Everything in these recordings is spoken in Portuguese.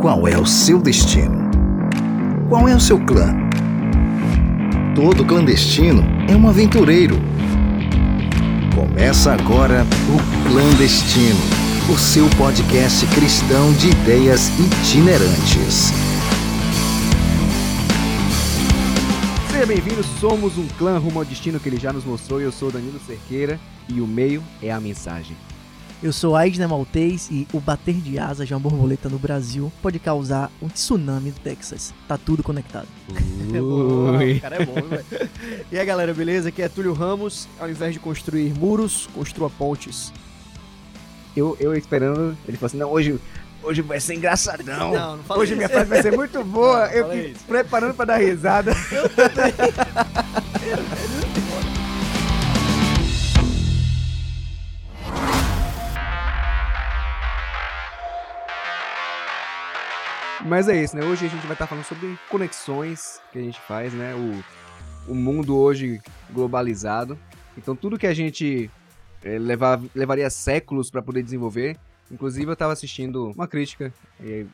Qual é o seu destino? Qual é o seu clã? Todo clandestino é um aventureiro. Começa agora o Clandestino, o seu podcast cristão de ideias itinerantes. Seja bem-vindo, somos um clã rumo ao destino que ele já nos mostrou. Eu sou Danilo Cerqueira e o meio é a mensagem. Eu sou Aidna Maltês e o bater de asas de uma borboleta no Brasil pode causar um tsunami no Texas. Tá tudo conectado. Ui. O cara é bom, velho. E aí, galera, beleza? Aqui é Túlio Ramos. Ao invés de construir muros, construa pontes. Eu, eu esperando, ele falou assim: não, hoje, hoje vai ser engraçadão. Não, não fala Hoje isso. minha frase vai ser muito boa. Não, eu preparando pra dar risada. Mas é isso, né? Hoje a gente vai estar falando sobre conexões que a gente faz, né? O, o mundo hoje globalizado. Então tudo que a gente eh, levar, levaria séculos para poder desenvolver. Inclusive eu estava assistindo uma crítica, eh,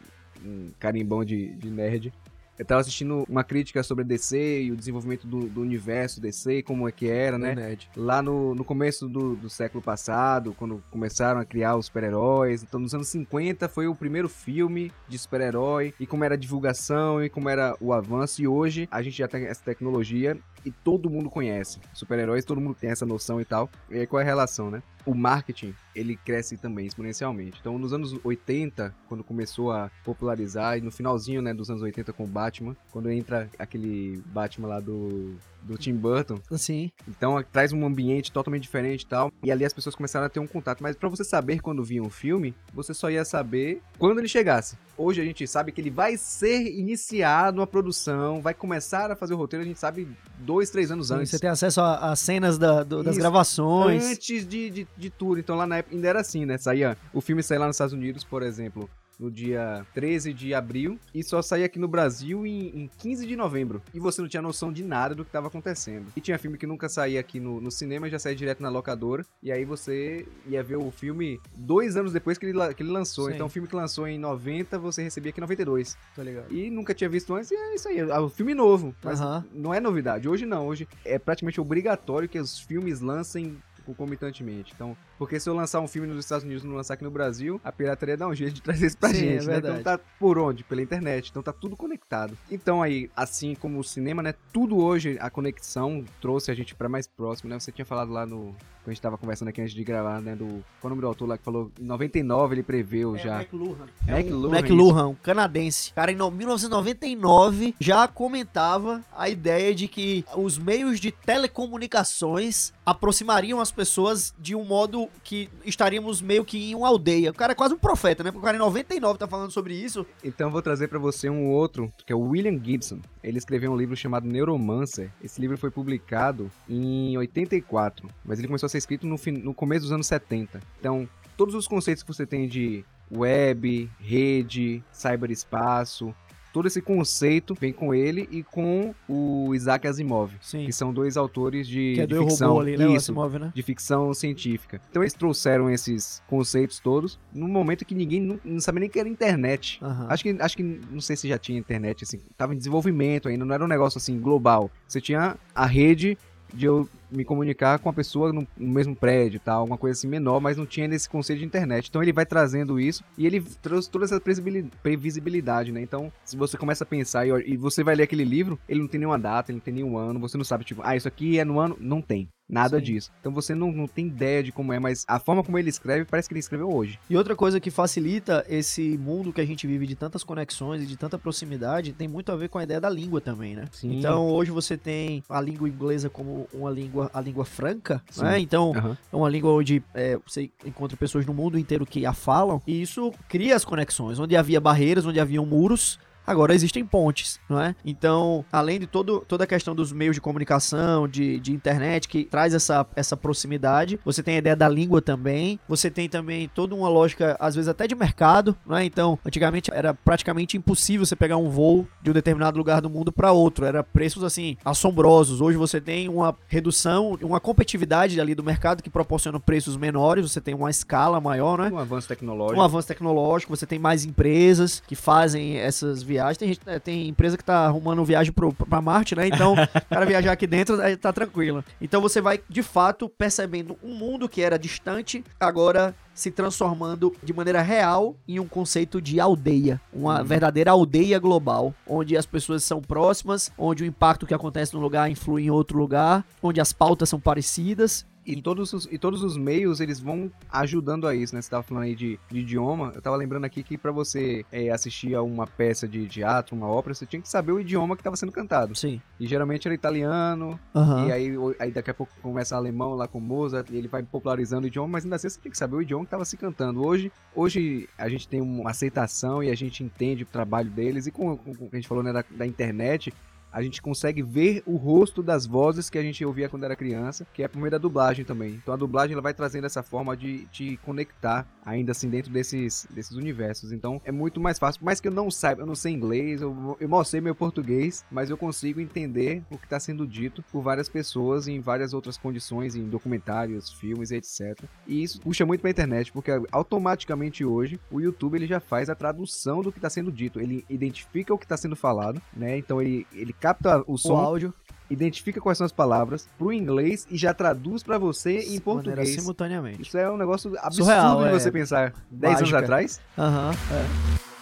um carimbão de, de nerd. Eu estava assistindo uma crítica sobre a DC e o desenvolvimento do, do universo DC, como é que era, né? Nerd. lá no, no começo do, do século passado, quando começaram a criar os super-heróis. Então, nos anos 50 foi o primeiro filme de super-herói, e como era a divulgação, e como era o avanço. E hoje a gente já tem essa tecnologia e todo mundo conhece. Super-heróis, todo mundo tem essa noção e tal. E aí qual é a relação, né? O marketing, ele cresce também exponencialmente. Então, nos anos 80, quando começou a popularizar, e no finalzinho, né, dos anos 80 com o Batman, quando entra aquele Batman lá do, do Tim Burton, Assim. então traz um ambiente totalmente diferente e tal. E ali as pessoas começaram a ter um contato. Mas pra você saber quando vinha um filme, você só ia saber quando ele chegasse. Hoje a gente sabe que ele vai ser iniciado a produção, vai começar a fazer o roteiro, a gente sabe dois, três anos antes. Você tem acesso às cenas da- do- das Isso. gravações. Antes de, de, de tudo. Então lá na época ainda era assim, né? Saía. O filme saía lá nos Estados Unidos, por exemplo. No dia 13 de abril e só saía aqui no Brasil em, em 15 de novembro. E você não tinha noção de nada do que estava acontecendo. E tinha filme que nunca saía aqui no, no cinema, já saía direto na locadora. E aí você ia ver o filme dois anos depois que ele, que ele lançou. Sim. Então o filme que lançou em 90, você recebia aqui em 92. Tô ligado. E nunca tinha visto antes, e é isso aí. É um filme novo. Mas Aham. não é novidade. Hoje não. Hoje é praticamente obrigatório que os filmes lancem concomitantemente. Então, porque se eu lançar um filme nos Estados Unidos e não lançar aqui no Brasil, a pirataria dá um jeito de trazer isso pra Sim, gente, é né? Então verdade. tá por onde? Pela internet. Então tá tudo conectado. Então aí, assim como o cinema, né? Tudo hoje, a conexão trouxe a gente pra mais próximo, né? Você tinha falado lá no. Quando a gente tava conversando aqui antes de gravar, né? Do. Qual é o nome do autor lá que falou? Em 99 ele preveu já. McLuhan. McLuhan, McLuhan, um canadense. Cara, em no- 1999 já comentava a ideia de que os meios de telecomunicações aproximariam as pessoas de um modo que estaríamos meio que em uma aldeia. O cara é quase um profeta, né? Porque o cara em 99 tá falando sobre isso. Então eu vou trazer pra você um outro, que é o William Gibson. Ele escreveu um livro chamado Neuromancer. Esse livro foi publicado em 84, mas ele começou a ser escrito no, no começo dos anos 70. Então, todos os conceitos que você tem de web, rede, cyberespaço, todo esse conceito vem com ele e com o Isaac Asimov, Sim. que são dois autores de, Que é de do ficção. Robô ali, né? Isso, Asimov, né? de ficção científica. Então eles trouxeram esses conceitos todos num momento que ninguém não, não sabia nem que era internet. Aham. Acho que, acho que, não sei se já tinha internet, assim, tava em desenvolvimento ainda, não era um negócio assim global. Você tinha a rede de eu me comunicar com a pessoa no, mesmo prédio, tal, alguma coisa assim menor, mas não tinha nesse conceito de internet. Então ele vai trazendo isso e ele trouxe toda essa previsibil- previsibilidade, né? Então, se você começa a pensar e, e você vai ler aquele livro, ele não tem nenhuma data, ele não tem nenhum ano, você não sabe, tipo, ah, isso aqui é no ano, não tem. Nada Sim. disso. Então você não, não tem ideia de como é, mas a forma como ele escreve parece que ele escreveu hoje. E outra coisa que facilita esse mundo que a gente vive de tantas conexões e de tanta proximidade tem muito a ver com a ideia da língua também, né? Sim. Então hoje você tem a língua inglesa como uma língua, a língua franca, Sim. né? Então Aham. é uma língua onde é, você encontra pessoas no mundo inteiro que a falam e isso cria as conexões. Onde havia barreiras, onde haviam muros, Agora existem pontes, não é? Então, além de todo, toda a questão dos meios de comunicação, de, de internet, que traz essa, essa proximidade, você tem a ideia da língua também, você tem também toda uma lógica, às vezes até de mercado, não é? Então, antigamente era praticamente impossível você pegar um voo de um determinado lugar do mundo para outro, era preços assim assombrosos. Hoje você tem uma redução, uma competitividade ali do mercado que proporciona preços menores, você tem uma escala maior, né? Um avanço tecnológico. Um avanço tecnológico, você tem mais empresas que fazem essas viagens. Tem, gente, é, tem empresa que tá arrumando viagem pro, pra Marte, né? Então, o cara viajar aqui dentro tá tranquilo. Então você vai, de fato, percebendo um mundo que era distante, agora se transformando de maneira real em um conceito de aldeia, uma verdadeira aldeia global, onde as pessoas são próximas, onde o impacto que acontece num lugar influi em outro lugar, onde as pautas são parecidas E todos, os, e todos os meios, eles vão ajudando a isso, né? Você tava falando aí de, de idioma. Eu tava lembrando aqui que pra você é, assistir a uma peça de teatro, uma ópera, você tinha que saber o idioma que tava sendo cantado. Sim. E geralmente era italiano, Aham. e aí, aí daqui a pouco começa alemão lá com Mozart, e ele vai popularizando o idioma, mas ainda assim você tem que saber o idioma que tava se cantando. Hoje, hoje a gente tem uma aceitação e a gente entende o trabalho deles, e com, com- com o que a gente falou né, da, da internet, a gente consegue ver o rosto das vozes que a gente ouvia quando era criança, que é por meio da dublagem também. Então a dublagem ela vai trazendo essa forma de te conectar ainda assim dentro desses, desses universos. Então é muito mais fácil. Por mais que eu não saiba, eu não sei inglês, eu, eu mal sei meu português, mas eu consigo entender o que está sendo dito por várias pessoas em várias outras condições, em documentários, filmes, etc. E isso puxa muito pra internet, porque automaticamente hoje o YouTube ele já faz a tradução do que está sendo dito. Ele identifica o que está sendo falado, né? Então ele, ele capta o O som, áudio identifica quais são as palavras pro inglês e já traduz pra você em português. simultaneamente. Isso é um negócio absurdo Surreal, de é. você pensar 10 anos atrás. Aham. é.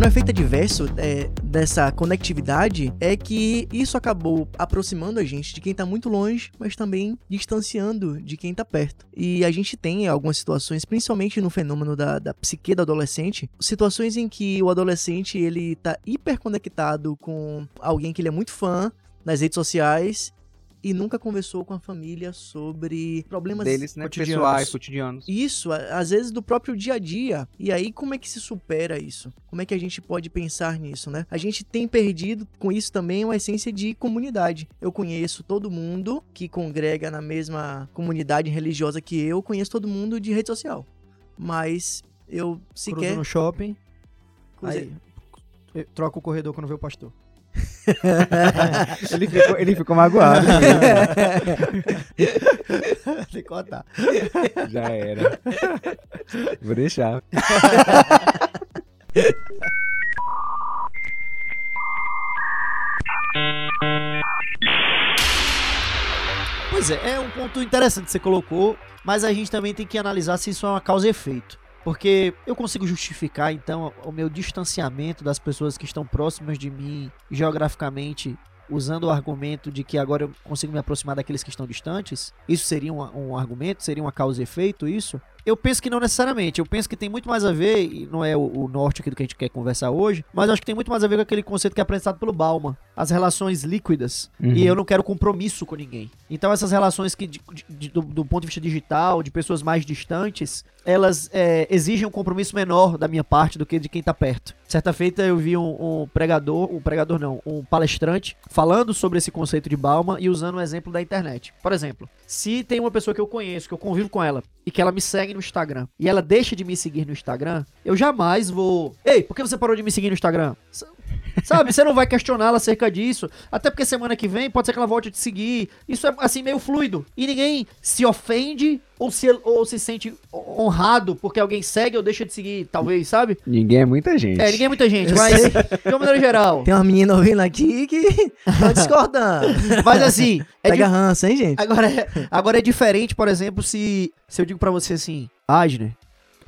Agora, o efeito adverso é, dessa conectividade é que isso acabou aproximando a gente de quem tá muito longe, mas também distanciando de quem tá perto. E a gente tem algumas situações, principalmente no fenômeno da, da psique do adolescente, situações em que o adolescente ele tá hiperconectado com alguém que ele é muito fã nas redes sociais e nunca conversou com a família sobre problemas deles, né? cotidianos. Pessoais, cotidianos. isso, às vezes do próprio dia a dia. E aí, como é que se supera isso? Como é que a gente pode pensar nisso, né? A gente tem perdido com isso também uma essência de comunidade. Eu conheço todo mundo que congrega na mesma comunidade religiosa que eu, conheço todo mundo de rede social. Mas eu Cruzo sequer. no shopping. Cruzei. Aí, eu troco o corredor quando vê o pastor. ele, ficou, ele ficou magoado. Tem que cortar. Já era. Vou deixar. Pois é, é um ponto interessante que você colocou, mas a gente também tem que analisar se isso é uma causa e efeito. Porque eu consigo justificar, então, o meu distanciamento das pessoas que estão próximas de mim geograficamente, usando o argumento de que agora eu consigo me aproximar daqueles que estão distantes? Isso seria um, um argumento? Seria uma causa e efeito isso? Eu penso que não necessariamente. Eu penso que tem muito mais a ver, e não é o, o norte aqui do que a gente quer conversar hoje, mas acho que tem muito mais a ver com aquele conceito que é apresentado pelo Bauman. As relações líquidas. E eu não quero compromisso com ninguém. Então essas relações que, de- de- do, do ponto de vista digital, de pessoas mais distantes, elas é, exigem um compromisso menor da minha parte do que de quem tá perto. Certa feita eu vi um, um pregador, um pregador não, um palestrante falando sobre esse conceito de Bauman e usando o exemplo da internet. Por exemplo, se tem uma pessoa que eu conheço, que eu convivo com ela, e que ela me segue no Instagram, e ela deixa de me seguir no Instagram, eu jamais vou. Ei, por que você parou de me seguir no Instagram? Sabe, você não vai questioná-la acerca disso. Até porque semana que vem pode ser que ela volte a te seguir. Isso é assim meio fluido. E ninguém se ofende ou se, ou se sente honrado porque alguém segue ou deixa de seguir, talvez, sabe? Ninguém é muita gente. É, ninguém é muita gente, Eu mas sei. de uma maneira geral. Tem uma menina ouvindo aqui que tá discordando. Mas assim, é Pega di- ranço, hein, gente? agora, é, agora é diferente, por exemplo, se, se eu digo pra você assim, Agner,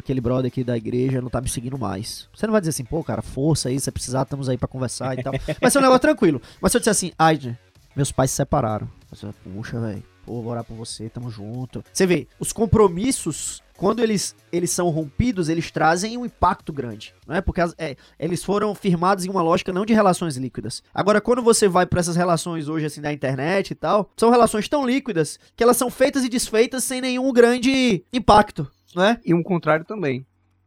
aquele brother aqui da igreja não tá me seguindo mais. Você não vai dizer assim, pô, cara, força aí, se precisar, estamos aí pra conversar e tal. Vai ser um negócio tranquilo. Mas se eu disser assim, Agner, meus pais se separaram. Você, puxa, velho, pô, vou orar por você, tamo junto. Você vê, os compromissos, quando eles, eles são rompidos, eles trazem um impacto grande, não é? Porque as- é, eles foram firmados em uma lógica não de relações líquidas. Agora, quando você vai pra essas relações hoje, assim, da internet e tal, são relações tão líquidas que elas são feitas e desfeitas sem nenhum grande impacto. Não é? E um contrário também.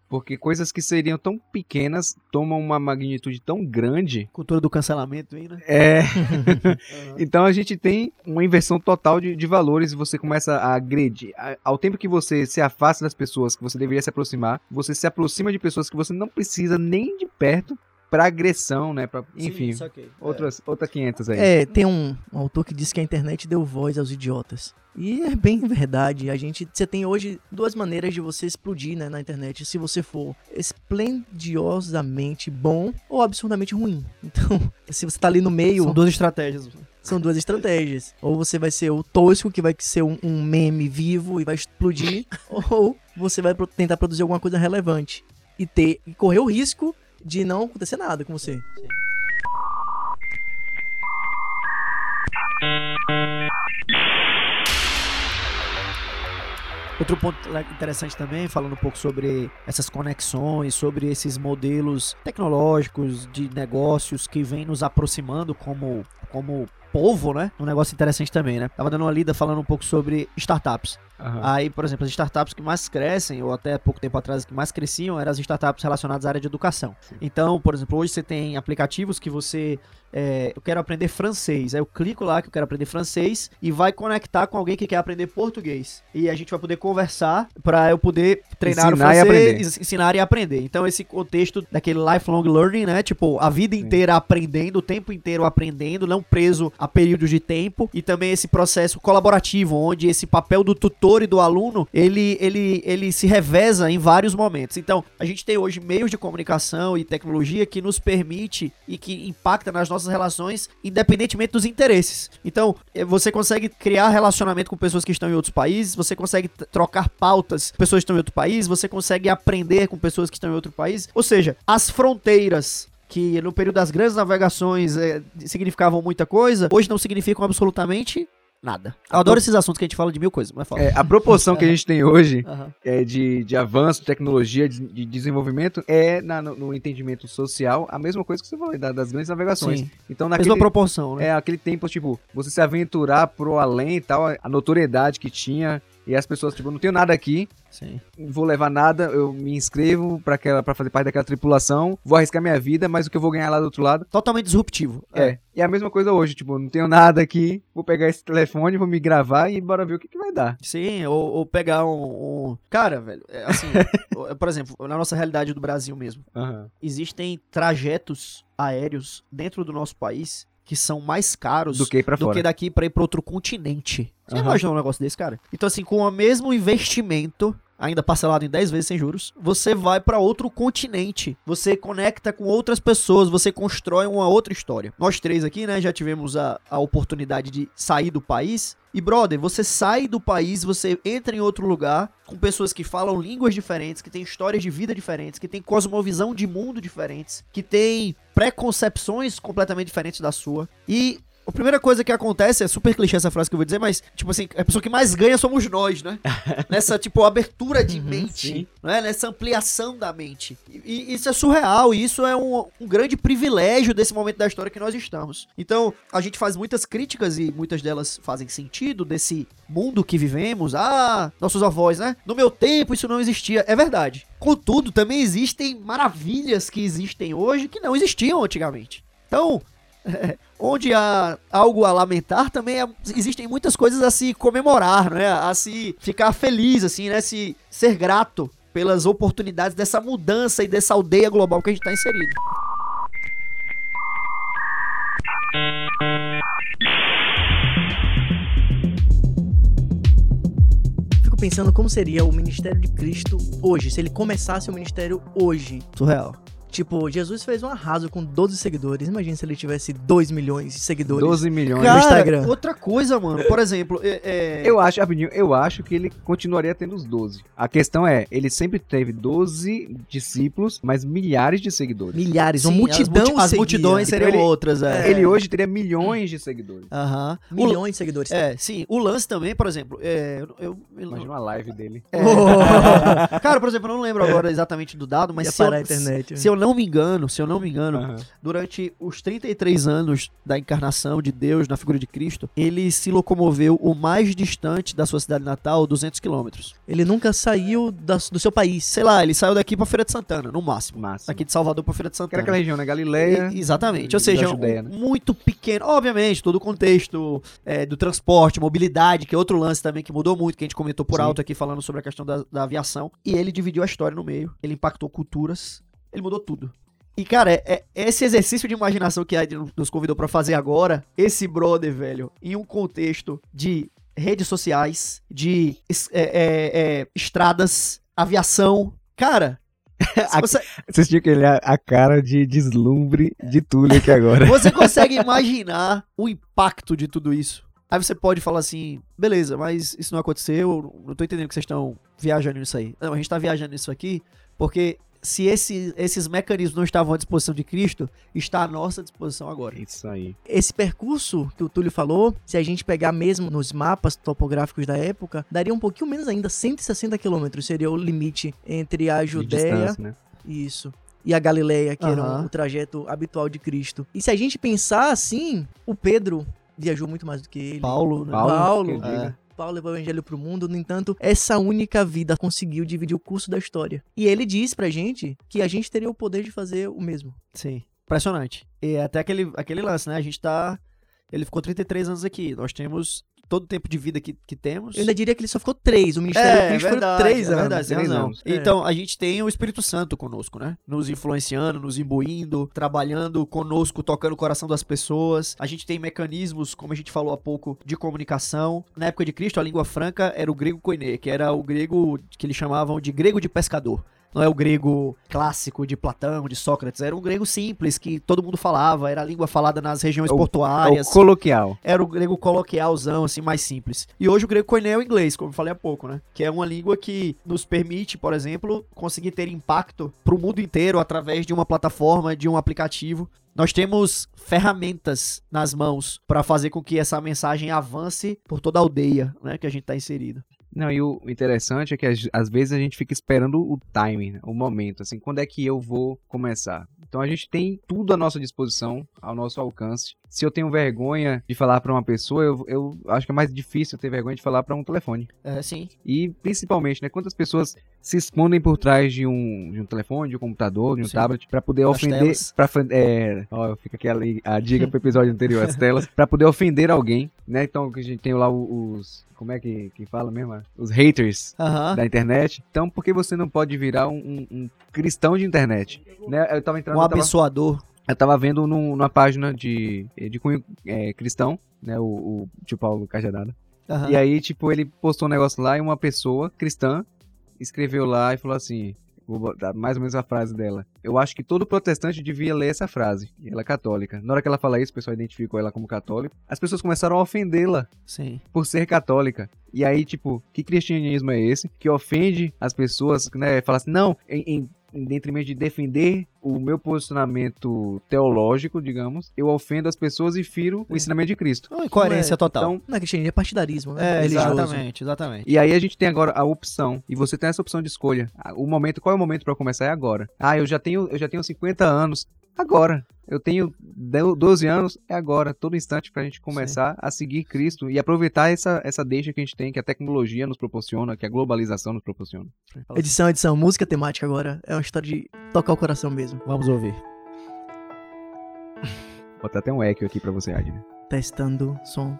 Porque coisas que seriam tão pequenas tomam uma magnitude tão grande. Cultura do cancelamento aí, né? É. então a gente tem uma inversão total de, de valores e você começa a agredir. Ao tempo que você se afasta das pessoas que você deveria se aproximar, você se aproxima de pessoas que você não precisa nem de perto pra agressão, né? Pra, enfim, Sim, saquei. outras, outras 500 aí. É, tem um, um autor que diz que a internet deu voz aos idiotas. E é bem verdade. A gente, você tem hoje duas maneiras de você explodir, né, na internet. Se você for esplendiosamente bom ou absurdamente ruim. Então, se você tá ali no meio, São duas estratégias. são duas estratégias. Ou você vai ser o tosco, que vai ser um, um meme vivo e vai explodir, ou você vai pro- tentar produzir alguma coisa relevante e ter e correr o risco de não acontecer nada com você. Outro ponto interessante também, falando um pouco sobre essas conexões, sobre esses modelos tecnológicos de negócios que vêm nos aproximando como, como povo, né? Um negócio interessante também, né? Tava dando uma lida falando um pouco sobre startups. Aham. Aí, por exemplo, as startups que mais crescem, ou até pouco tempo atrás que mais cresciam, eram as startups relacionadas à área de educação. Então, por exemplo, hoje você tem aplicativos que você. é, eu quero aprender francês. Aí eu clico lá que eu quero aprender francês e vai conectar com alguém que quer aprender português. E a gente vai poder conversar para eu poder treinar o Ensinar e francês, ens- ensinar e aprender. Então, esse contexto daquele lifelong learning, né? Tipo, a vida inteira aprendendo, o tempo inteiro aprendendo, não preso a períodos de tempo. E também esse processo colaborativo, onde esse papel do tutor e do aluno, ele, ele, ele se reveza em vários momentos. Então, a gente tem hoje meios de comunicação e tecnologia que nos permite e que impacta nas nossas relações, independentemente dos interesses. Então, eh, você consegue criar relacionamento com pessoas que estão em outros países, você consegue trocar pautas com pessoas que estão em outro país, você consegue aprender com pessoas que estão em outro país. Ou seja, as fronteiras que no período das grandes navegações eh, significavam muita coisa, hoje não significam absolutamente nada. Eu adoro esses assuntos que a gente fala de mil coisas, mas fala. É, a proporção que a gente tem hoje Aham. é, de, de avanço, tecnologia, de, de desenvolvimento, é na- no, no entendimento social a mesma coisa que você falou, da- das grandes navegações. Sim. Então, Mesma naquele, proporção, né? é, aquele tempo, tipo, você se aventurar pro além e tal, a notoriedade que tinha, e as pessoas, tipo, não tenho nada aqui, Sim. não vou levar nada, eu me inscrevo pra, aquela, pra fazer parte daquela tripulação, vou arriscar minha vida, mas o que eu vou ganhar lá do outro lado Totalmente disruptivo. é. E é a mesma coisa hoje, tipo, não tenho nada aqui, vou pegar esse telefone, vou me gravar e bora ver o que, que vai dar. Sim, ou, ou pegar um, um- Cara, velho, é assim, por exemplo, na nossa realidade do Brasil mesmo, existem trajetos aéreos dentro do nosso país que são mais caros Do que pra do fora. que daqui pra ir pra outro continente. Você Aham. imagina um negócio desse, cara? Então, assim, com o mesmo investimento, ainda parcelado em 10 vezes sem juros, você vai pra outro continente. Você conecta com outras pessoas, você constrói uma outra história. Nós três aqui, né, já tivemos a, a oportunidade de sair do país. E, brother, você sai do país, você entra em outro lugar com pessoas que falam línguas diferentes, que têm histórias de vida diferentes, que têm cosmovisão de mundo diferentes, que têm preconcepções completamente diferentes da sua. E a primeira coisa que acontece, é super clichê essa frase que eu vou dizer, mas, tipo assim, a pessoa que mais ganha somos nós, né? Nessa, tipo, abertura de mente, sim. né? Nessa ampliação da mente. E, e isso é surreal, e isso é um, um grande privilégio desse momento da história que nós estamos. Então, a gente faz muitas críticas e muitas delas fazem sentido desse mundo que vivemos. Ah, nossos avós, né? No meu tempo isso não existia. É verdade. Contudo, também existem maravilhas que existem hoje que não existiam antigamente. Então, onde há algo a lamentar, também é- existem muitas coisas a se comemorar, né? A se ficar feliz, assim, né? Se ser grato pelas oportunidades dessa mudança e dessa aldeia global que a gente está inserido. Fico pensando como seria o ministério de Cristo hoje, se ele começasse o ministério hoje. Surreal. Tipo, Jesus fez um arraso com 12 seguidores. Imagina se ele tivesse 2 milhões de seguidores. 12 milhões. Cara, Instagram. outra coisa, mano. Por exemplo, é, é- Eu acho, rapidinho, eu acho que ele continuaria tendo os 12. A questão é, ele sempre teve 12 discípulos, mas milhares de seguidores. Milhares, uma Sim, multidão as, multi- as multidões seriam Então ele- outras, é. Ele hoje teria milhões de seguidores. Aham. O- Milhões de seguidores. É, sim. O lance também, por exemplo, é, eu, eu- eu- Imagina uma live dele. É. Cara, por exemplo, eu não lembro agora exatamente do dado, mas Ia se eu, a internet. se eu não me engano, se eu não me engano, Aham. durante os 33 anos da encarnação de Deus na figura de Cristo, ele se locomoveu o mais distante da sua cidade natal, 200 quilômetros. Ele nunca saiu da- do seu país. Sei lá, ele saiu daqui pra Feira de Santana, no máximo. Massa. Aqui de Salvador pra Feira de Que era Santana. aquela região, né? Galileia. E- exatamente. Ou seja, Judeia, né? muito pequeno. Obviamente, todo o contexto é, do transporte, mobilidade, que é outro lance também que mudou muito, que a gente comentou por Sim. alto aqui falando sobre a questão da, da aviação. E ele dividiu a história no meio. Ele impactou culturas. Ele mudou tudo. E, cara, é, é- esse exercício de imaginação que a Ed nos convidou pra fazer agora, esse brother, velho, em um contexto de redes sociais, de é, é, é, estradas, aviação. Cara, se você, Vocês tinham que olhar a cara de deslumbre de Túlio aqui agora. Você consegue imaginar o impacto de tudo isso? Aí você pode falar assim, beleza, mas isso não aconteceu, não tô entendendo que vocês estão viajando nisso aí. Não, a gente tá viajando nisso aqui porque se esse- esses mecanismos não estavam à disposição de Cristo, está à nossa disposição agora. Isso aí. Esse percurso que o Túlio falou, se a gente pegar mesmo nos mapas topográficos da época, daria um pouquinho menos ainda, 160 quilômetros seria o limite entre a Judéia né? Isso. E a Galileia, que era Aham. o trajeto habitual de Cristo. E se a gente pensar assim, o Pedro viajou muito mais do que ele. Paulo, né? Paulo, Paulo. É. Paulo levou o evangelho pro mundo, no entanto, essa única vida conseguiu dividir o curso da história. E ele diz pra gente que a gente teria o poder de fazer o mesmo. Sim. Impressionante. E até aquele, aquele lance, né? A gente tá. Ele ficou 33 anos aqui. Nós temos todo o tempo de vida que, que temos. Eu ainda diria que ele só ficou três. O ministério de Cristo foram três é anos. verdade, tem três razão. anos. É. Então, a gente tem o Espírito Santo conosco, né? Nos influenciando, nos imbuindo, trabalhando conosco, tocando o coração das pessoas. A gente tem mecanismos, como a gente falou há pouco, de comunicação. Na época de Cristo, a língua franca era o grego koiné, que era o grego que eles chamavam de grego de pescador. Não é o grego clássico de Platão, de Sócrates, era um grego simples que todo mundo falava, era a língua falada nas regiões É o- É portuárias o coloquial. era o grego coloquialzão, assim, mais simples. E hoje o grego koiné é o inglês, como eu falei há pouco, né? Que é uma língua que nos permite, por exemplo, conseguir ter impacto pro mundo inteiro através de uma plataforma, de um aplicativo. Nós temos ferramentas nas mãos para fazer com que essa mensagem avance por toda a aldeia, né, que a gente tá inserido. Não, e o interessante é que às, vezes a gente fica esperando o timing, né? o momento, assim, quando é que eu vou começar. Então a gente tem tudo à nossa disposição, ao nosso alcance. Se eu tenho vergonha de falar pra uma pessoa, eu, eu acho que é mais difícil ter vergonha de falar pra um telefone. É, sim. E principalmente, né, quantas pessoas se escondem por trás de um, de um telefone, de um computador, de um Sim. tablet, pra poder Das ofender, para é, ó, fica aqui a, a dica pro episódio anterior, as telas, pra poder ofender alguém, né? Então que a gente tem lá os como é que, que fala mesmo? Os haters da internet. Então, por que você não pode virar um, um- um cristão de internet? Né? Eu tava entrando, Um eu tava, abençoador. Eu tava vendo num- numa página de, de cunho é, cristão, né? O, o tio Paulo Cajadada. Aham. E aí, tipo, ele postou um negócio lá e uma pessoa cristã escreveu lá e falou assim: Vou botar mais ou menos a frase dela. Eu acho que todo protestante devia ler essa frase. E ela é católica. Na hora que ela fala isso, o pessoal identificou ela como católica. As pessoas começaram a ofendê-la Sim. por ser católica. E aí, tipo, que cristianismo é esse que ofende as pessoas, né? Fala assim, não, em, em, em detrimento de defender o meu posicionamento teológico, digamos, eu ofendo as pessoas e firo o ensinamento de Cristo. Uma incoerência total. Então, Não é cristianismo, é partidarismo, né? é, Religioso. exatamente, exatamente. E aí a gente tem agora a opção, e você tem essa opção de escolha. Ah, O momento, qual é o momento eu começar? É agora. Ah, eu já tenho, eu já tenho 50 anos. Agora. Eu tenho de- 12 anos, é agora, todo instante pra gente começar a seguir Cristo e aproveitar essa, essa deixa que a gente tem, que a tecnologia nos proporciona, que a globalização nos proporciona. Edição, edição, música temática agora. É uma história de tocar o coração mesmo. Vamos ouvir. Vou botar até um eco aqui pra você, Adner. Testando som.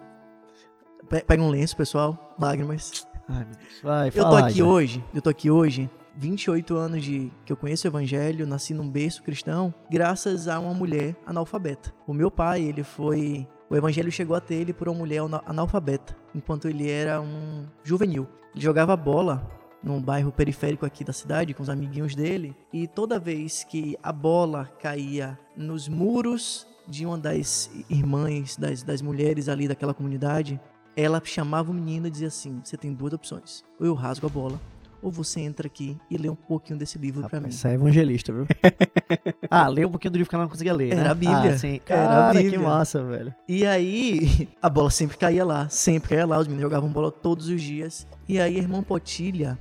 Pe- Pega um lenço, pessoal. Lágrimas. Ai. Vai, Eu tô fala, aqui hoje, eu tô aqui hoje, 28 anos de que eu conheço o evangelho, nasci num berço cristão, graças a uma mulher analfabeta. O meu pai, ele foi o evangelho chegou até ele por uma mulher ana- analfabeta, enquanto ele era um juvenil. Ele jogava bola num bairro periférico aqui da cidade com os amiguinhos dele, e toda vez que a bola caía nos muros de uma das irmãs, das, das mulheres ali daquela comunidade, ela chamava o menino e dizia assim: Você tem duas opções. Ou eu rasgo a bola, ou você entra aqui e lê um pouquinho desse livro pra mim. Isso é evangelista, viu? ah, lê um pouquinho do livro que ela não conseguia ler, né? Era a Bíblia. Ah, sim. Era a Cara, que Bíblia. massa, velho. E aí, a bola sempre caía lá, sempre caía lá. Os meninos jogavam bola todos os dias. E aí, a irmã Potilha,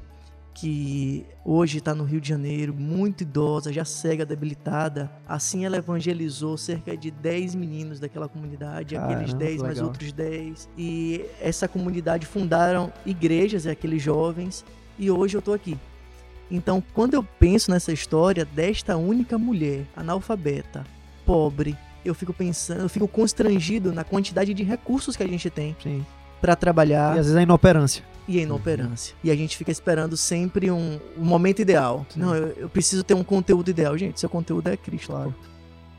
que hoje está no Rio de Janeiro, muito idosa, já cega, debilitada. Assim ela evangelizou cerca de 10 meninos daquela comunidade, aqueles Caramba, 10 mais outros 10. E essa comunidade fundaram igrejas, aqueles jovens, e hoje eu tô aqui. Então, quando eu penso nessa história desta única mulher, analfabeta, pobre, eu fico pensando, eu fico constrangido na quantidade de recursos que a gente tem para trabalhar E às vezes a inoperância. e a inoperância. E a gente fica esperando sempre um, um momento ideal. Sim. Não, eu, eu preciso ter um conteúdo ideal. Gente, seu conteúdo é Cristo. Claro.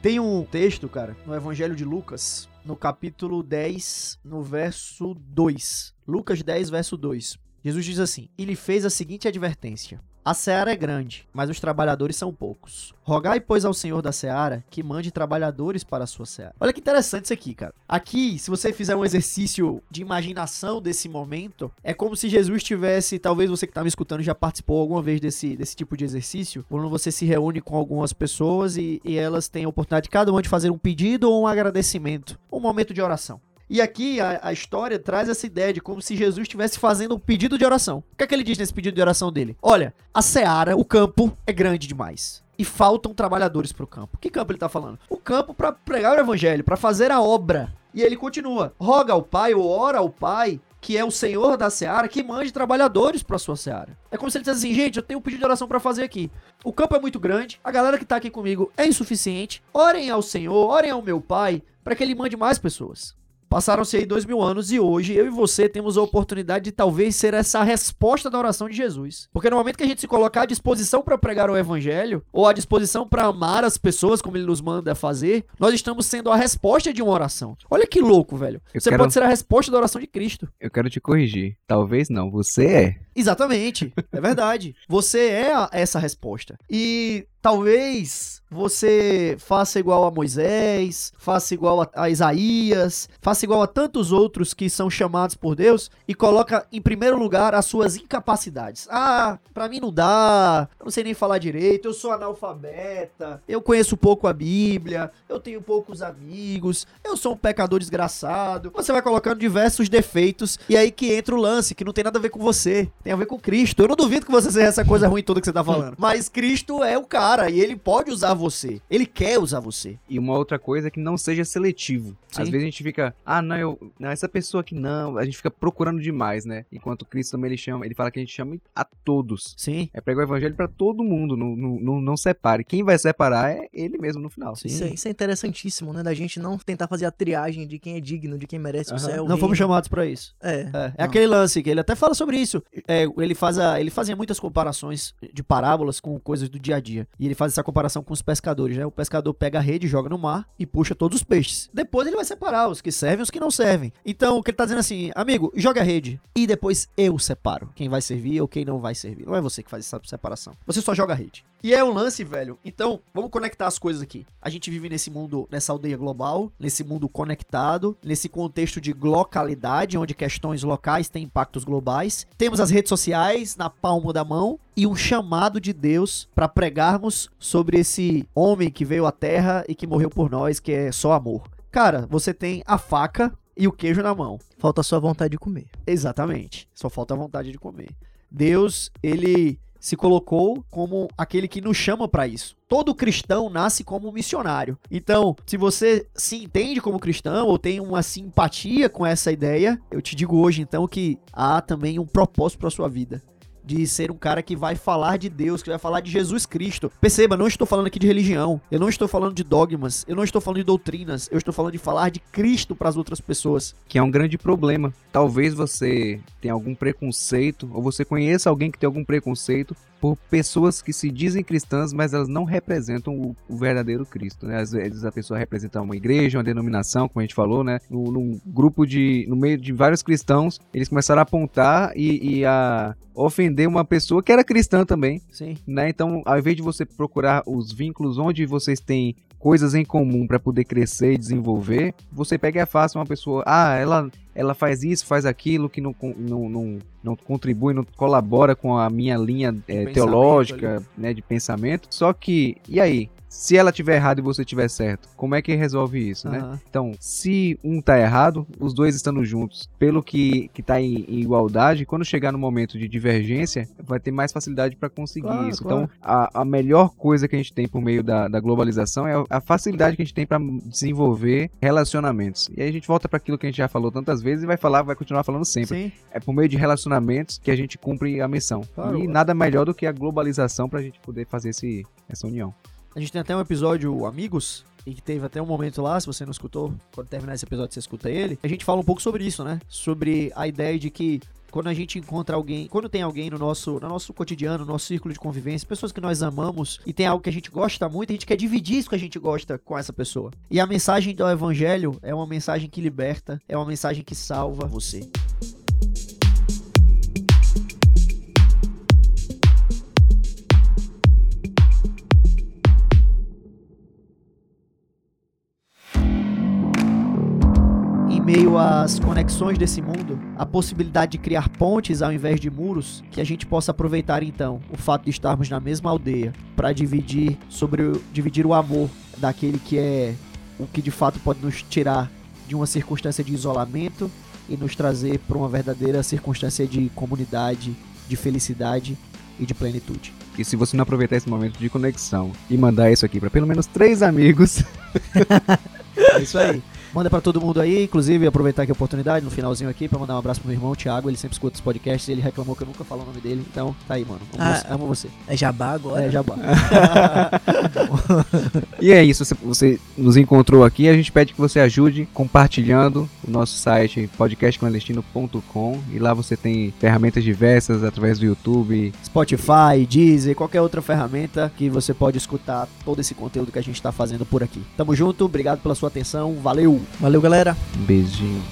Tem um texto, cara, no Evangelho de Lucas, no capítulo 10, no verso 2. Lucas 10, verso 2. Jesus diz assim: E fez a seguinte advertência: A seara é grande, mas os trabalhadores são poucos. Rogai, pois, ao Senhor da seara que mande trabalhadores para a sua seara. Olha que interessante isso aqui, cara. Aqui, se você fizer um exercício de imaginação desse momento, é como se Jesus tivesse, talvez você que tá me escutando já participou alguma vez desse, desse tipo de exercício, quando você se reúne com algumas pessoas e, e elas têm a oportunidade de cada uma de fazer um pedido ou um agradecimento, um momento de oração. E aqui a, a história traz essa ideia de como se Jesus estivesse fazendo um pedido de oração. O que é que ele diz nesse pedido de oração dele? Olha, a seara, o campo, é grande demais. E faltam trabalhadores pro campo. Que campo ele tá falando? O campo para pregar o evangelho, para fazer a obra. E ele continua: roga ao Pai ou ora ao Pai que é o Senhor da Seara, que mande trabalhadores para sua Seara. É como se ele dissesse assim, gente, eu tenho um pedido de oração para fazer aqui. O campo é muito grande, a galera que tá aqui comigo é insuficiente. Orem ao Senhor, orem ao meu Pai, para que ele mande mais pessoas. Passaram-se aí dois mil anos e hoje eu e você temos a oportunidade de talvez ser essa resposta da oração de Jesus. Porque no momento que a gente se colocar à disposição para pregar o evangelho, ou à disposição para amar as pessoas como ele nos manda fazer, nós estamos sendo a resposta de uma oração. Olha que louco, velho. Eu você quero- pode ser a resposta da oração de Cristo. Eu quero te corrigir. Talvez não, você é. Exatamente. É verdade. Você é a- essa resposta. E talvez você faça igual a Moisés, faça igual a, a Isaías, faça igual a tantos outros que são chamados por Deus e coloca em primeiro lugar as suas incapacidades. Ah, pra mim não dá, eu não sei nem falar direito, eu sou analfabeta, eu conheço pouco a Bíblia, eu tenho poucos amigos, eu sou um pecador desgraçado. Você vai colocando diversos defeitos e aí que entra o lance, que não tem nada a ver com você, tem a ver com Cristo. Eu não duvido que você seja essa coisa ruim toda que você tá falando. Mas Cristo é o cara e ele pode usar você. Ele quer usar você. E uma outra coisa é que não seja seletivo. Sim. Às vezes a gente fica, ah, não, eu, não, essa pessoa aqui não. A gente fica procurando demais, né? Enquanto Cristo também ele chama, ele fala que a gente chama a todos. Sim. É pregar o evangelho pra todo mundo, não, não, não, não separe. Quem vai separar é ele mesmo no final. Sim. Isso é, isso é interessantíssimo, né? Da gente não tentar fazer a triagem de quem é digno, de quem merece o Aham. céu. Não fomos chamados pra isso. É. É, é aquele lance que ele até fala sobre isso. É, ele, faz a- ele fazia muitas comparações de parábolas com coisas do dia a dia. E ele faz essa comparação com os pescadores, né? O pescador pega a rede, joga no mar e puxa todos os peixes. Depois ele vai separar os que servem e os que não servem. Então, o que ele tá dizendo assim, amigo, joga a rede. E depois eu separo quem vai servir ou quem não vai servir. Não é você que faz essa separação. Você só joga a rede. E é um lance, velho. Então, vamos conectar as coisas aqui. A gente vive nesse mundo, nessa aldeia global, nesse mundo conectado, nesse contexto de localidade, onde questões locais têm impactos globais. Temos as redes sociais na palma da mão e um chamado de Deus para pregarmos sobre esse homem que veio à terra e que morreu por nós, que é só amor. Cara, você tem a faca e o queijo na mão. Falta só a vontade de comer. Exatamente. Só falta a vontade de comer. Deus, ele se colocou como aquele que nos chama para isso. Todo cristão nasce como missionário. Então, se você se entende como cristão ou tem uma simpatia com essa ideia, eu te digo hoje então que há também um propósito para sua vida. De ser um cara que vai falar de Deus, que vai falar de Jesus Cristo. Perceba, não estou falando aqui de religião, eu não estou falando de dogmas, eu não estou falando de doutrinas, eu estou falando de falar de Cristo para as outras pessoas. Que é um grande problema. Talvez você tenha algum preconceito, ou você conheça alguém que tem algum preconceito por pessoas que se dizem cristãs, mas elas não representam o, o verdadeiro Cristo, né? Às vezes a pessoa representa uma igreja, uma denominação, como a gente falou, né? Num, num grupo de, no meio de vários cristãos, eles começaram a apontar e, e a ofender uma pessoa que era cristã também, Sim. né? Então, ao invés de você procurar os vínculos onde vocês têm coisas em comum para poder crescer e desenvolver, você pega e afasta uma pessoa, ah, ela ela faz isso, faz aquilo que não, não, não, não contribui, não colabora com a minha linha pensamento teológica, né, de pensamento. Só que, e aí? Se ela tiver errado e você tiver certo, como é que resolve isso, né? Aham. Então, se um tá errado, os dois estando juntos, pelo que, que tá em, em igualdade, quando chegar no momento de divergência, vai ter mais facilidade para conseguir Claro, isso. claro. Então, a, a melhor coisa que a gente tem por meio da, da globalização é a, a facilidade que a gente tem para desenvolver relacionamentos. E aí a gente volta para aquilo que a gente já falou tantas vezes e vai falar, vai continuar falando sempre. Sim. É por meio de relacionamentos que a gente cumpre a missão. Claro. E nada melhor do que a globalização pra gente poder fazer esse, essa união. A gente tem até um episódio Amigos, e que teve até um momento lá, se você não escutou, quando terminar esse episódio você escuta ele. A gente fala um pouco sobre isso, né? Sobre a ideia de que quando a gente encontra alguém, quando tem alguém no nosso, no nosso cotidiano, no nosso círculo de convivência, pessoas que nós amamos e tem algo que a gente gosta muito, a gente quer dividir isso que a gente gosta com essa pessoa. E a mensagem do evangelho é uma mensagem que liberta, é uma mensagem que salva você. Às conexões desse mundo, a possibilidade de criar pontes ao invés de muros, que a gente possa aproveitar então o fato de estarmos na mesma aldeia para dividir sobre o, dividir o amor daquele que é o que de fato pode nos tirar de uma circunstância de isolamento e nos trazer para uma verdadeira circunstância de comunidade, de felicidade e de plenitude. E se você não aproveitar esse momento de conexão e mandar isso aqui pra pelo menos três amigos, É isso aí. Manda pra todo mundo aí, inclusive aproveitar aqui a oportunidade no finalzinho aqui pra mandar um abraço pro meu irmão, Thiago. Ele sempre escuta os podcasts e ele reclamou que eu nunca falo o nome dele. Então, tá aí, mano. Amo, Ah, você, amo você. É jabá agora? É, jabá. E é isso, você, você nos encontrou aqui. A gente pede que você ajude compartilhando o nosso site podcastclandestino.com e lá você tem ferramentas diversas através do YouTube. Spotify, Deezer, qualquer outra ferramenta que você pode escutar todo esse conteúdo que a gente tá fazendo por aqui. Tamo junto, obrigado pela sua atenção, valeu! Valeu, galera. Beijinho.